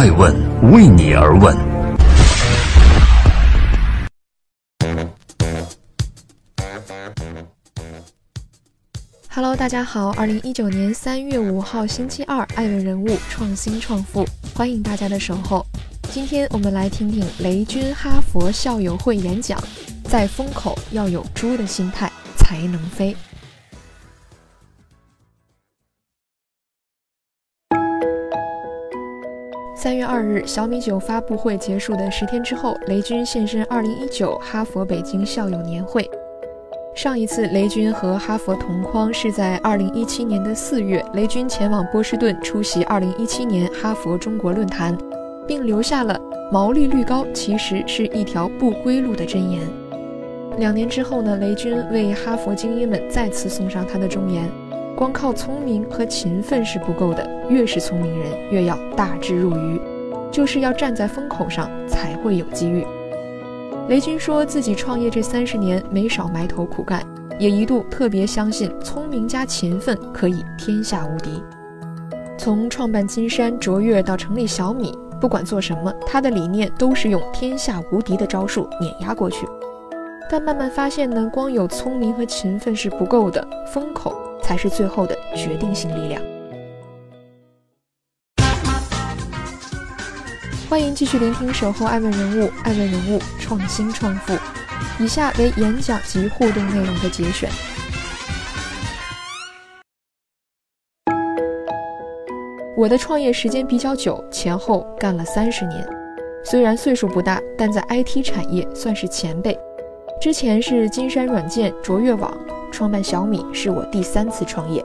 爱问为你而问。Hello，大家好，二零一九年三月五号星期二，爱问人物创新创富，欢迎大家的守候。今天我们来听听雷军哈佛校友会演讲，在风口要有猪的心态才能飞。三月二日，小米九发布会结束的十天之后，雷军现身二零一九哈佛北京校友年会。上一次雷军和哈佛同框是在二零一七年的四月，雷军前往波士顿出席二零一七年哈佛中国论坛，并留下了“毛利率高其实是一条不归路”的箴言。两年之后呢，雷军为哈佛精英们再次送上他的忠言。光靠聪明和勤奋是不够的，越是聪明人，越要大智若愚，就是要站在风口上才会有机遇。雷军说自己创业这三十年没少埋头苦干，也一度特别相信聪明加勤奋可以天下无敌。从创办金山卓越到成立小米，不管做什么，他的理念都是用天下无敌的招数碾压过去。但慢慢发现呢，光有聪明和勤奋是不够的，风口。才是最后的决定性力量。欢迎继续聆听《守候爱问人物》，爱问人物创新创富。以下为演讲及互动内容的节选。我的创业时间比较久，前后干了三十年。虽然岁数不大，但在 IT 产业算是前辈。之前是金山软件、卓越网。创办小米是我第三次创业。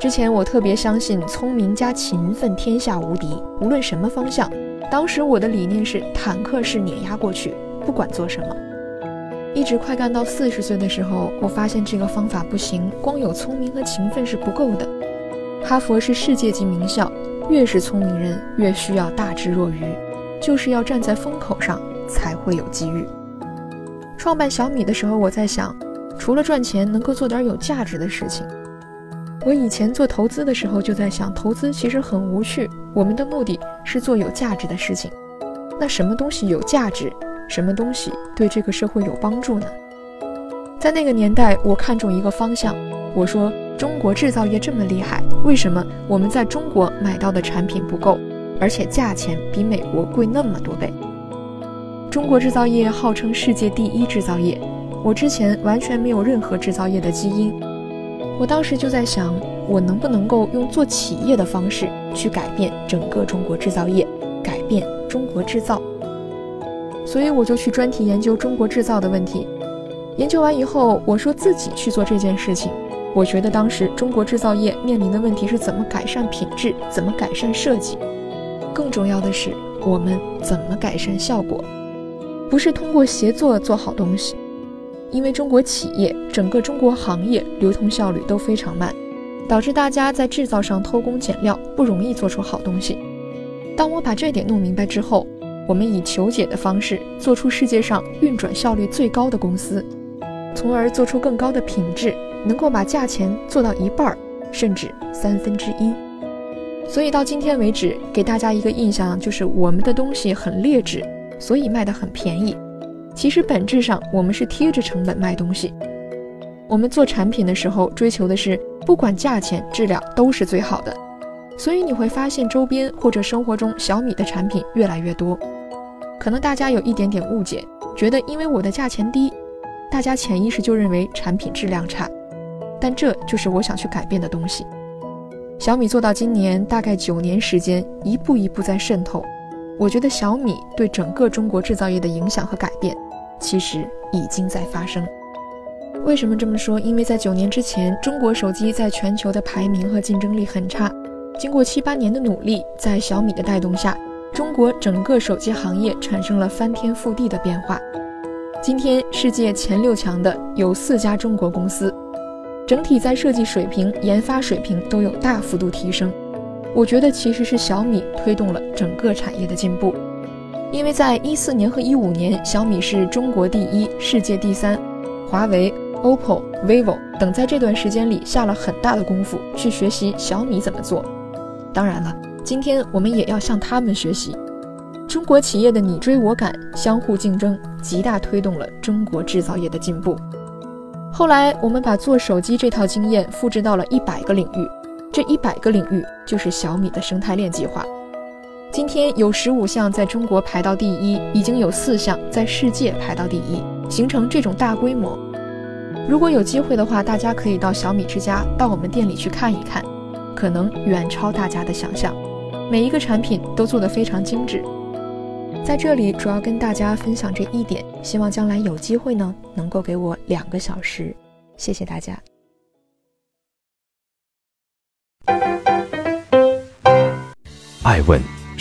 之前我特别相信聪明加勤奋天下无敌，无论什么方向。当时我的理念是坦克式碾压过去，不管做什么。一直快干到四十岁的时候，我发现这个方法不行，光有聪明和勤奋是不够的。哈佛是世界级名校，越是聪明人越需要大智若愚，就是要站在风口上才会有机遇。创办小米的时候，我在想。除了赚钱，能够做点有价值的事情。我以前做投资的时候就在想，投资其实很无趣。我们的目的是做有价值的事情。那什么东西有价值？什么东西对这个社会有帮助呢？在那个年代，我看中一个方向。我说，中国制造业这么厉害，为什么我们在中国买到的产品不够，而且价钱比美国贵那么多倍？中国制造业号称世界第一制造业。我之前完全没有任何制造业的基因，我当时就在想，我能不能够用做企业的方式去改变整个中国制造业，改变中国制造。所以我就去专题研究中国制造的问题。研究完以后，我说自己去做这件事情。我觉得当时中国制造业面临的问题是怎么改善品质，怎么改善设计，更重要的是我们怎么改善效果，不是通过协作做好东西。因为中国企业整个中国行业流通效率都非常慢，导致大家在制造上偷工减料，不容易做出好东西。当我把这点弄明白之后，我们以求解的方式做出世界上运转效率最高的公司，从而做出更高的品质，能够把价钱做到一半儿，甚至三分之一。所以到今天为止，给大家一个印象就是我们的东西很劣质，所以卖得很便宜。其实本质上，我们是贴着成本卖东西。我们做产品的时候，追求的是不管价钱、质量都是最好的。所以你会发现，周边或者生活中小米的产品越来越多。可能大家有一点点误解，觉得因为我的价钱低，大家潜意识就认为产品质量差。但这就是我想去改变的东西。小米做到今年大概九年时间，一步一步在渗透。我觉得小米对整个中国制造业的影响和改变。其实已经在发生。为什么这么说？因为在九年之前，中国手机在全球的排名和竞争力很差。经过七八年的努力，在小米的带动下，中国整个手机行业产生了翻天覆地的变化。今天世界前六强的有四家中国公司，整体在设计水平、研发水平都有大幅度提升。我觉得其实是小米推动了整个产业的进步。因为在一四年和一五年，小米是中国第一，世界第三，华为、OPPO、vivo 等在这段时间里下了很大的功夫去学习小米怎么做。当然了，今天我们也要向他们学习。中国企业的你追我赶、相互竞争，极大推动了中国制造业的进步。后来，我们把做手机这套经验复制到了一百个领域，这一百个领域就是小米的生态链计划。今天有十五项在中国排到第一，已经有四项在世界排到第一，形成这种大规模。如果有机会的话，大家可以到小米之家，到我们店里去看一看，可能远超大家的想象。每一个产品都做得非常精致。在这里主要跟大家分享这一点，希望将来有机会呢，能够给我两个小时，谢谢大家。爱问